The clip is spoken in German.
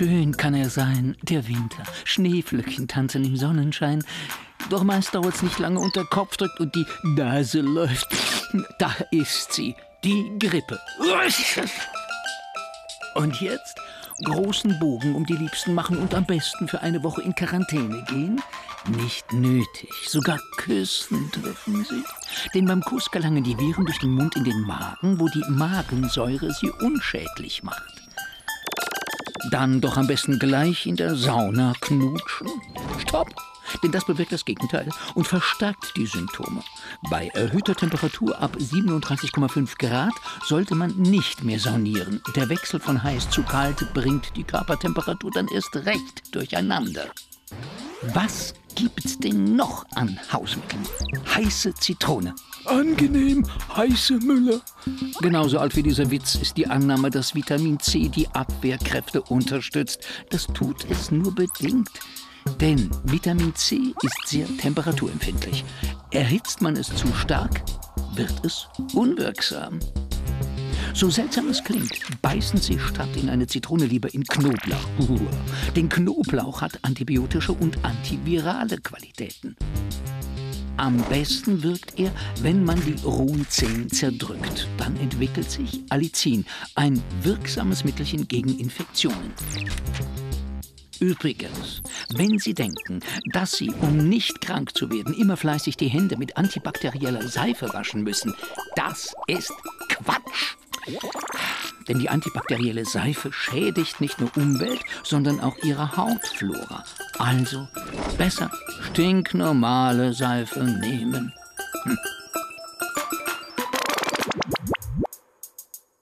schön kann er sein, der Winter. Schneeflöckchen tanzen im Sonnenschein. Doch meist dauert's nicht lange und der Kopf drückt und die Nase läuft. Da ist sie, die Grippe. Und jetzt großen Bogen um die Liebsten machen und am besten für eine Woche in Quarantäne gehen? Nicht nötig. Sogar küssen dürfen sie. Denn beim Kuss gelangen die Viren durch den Mund in den Magen, wo die Magensäure sie unschädlich macht. Dann doch am besten gleich in der Sauna knutschen. Stopp! Denn das bewirkt das Gegenteil und verstärkt die Symptome. Bei erhöhter Temperatur ab 37,5 Grad sollte man nicht mehr saunieren. Der Wechsel von heiß zu kalt bringt die Körpertemperatur dann erst recht durcheinander. Was gibt's denn noch an Hausmitteln? Heiße Zitrone. Angenehm, heiße Müller. Genauso alt wie dieser Witz ist die Annahme, dass Vitamin C die Abwehrkräfte unterstützt. Das tut es nur bedingt. Denn Vitamin C ist sehr temperaturempfindlich. Erhitzt man es zu stark, wird es unwirksam. So seltsam es klingt, beißen Sie statt in eine Zitrone lieber in Knoblauch. Denn Knoblauch hat antibiotische und antivirale Qualitäten. Am besten wirkt er, wenn man die rohen Zehen zerdrückt. Dann entwickelt sich Allicin, ein wirksames Mittelchen gegen Infektionen. Übrigens, wenn Sie denken, dass Sie, um nicht krank zu werden, immer fleißig die Hände mit antibakterieller Seife waschen müssen, das ist Quatsch. Denn die antibakterielle Seife schädigt nicht nur Umwelt, sondern auch ihre Hautflora. Also besser stinknormale Seife nehmen. Hm.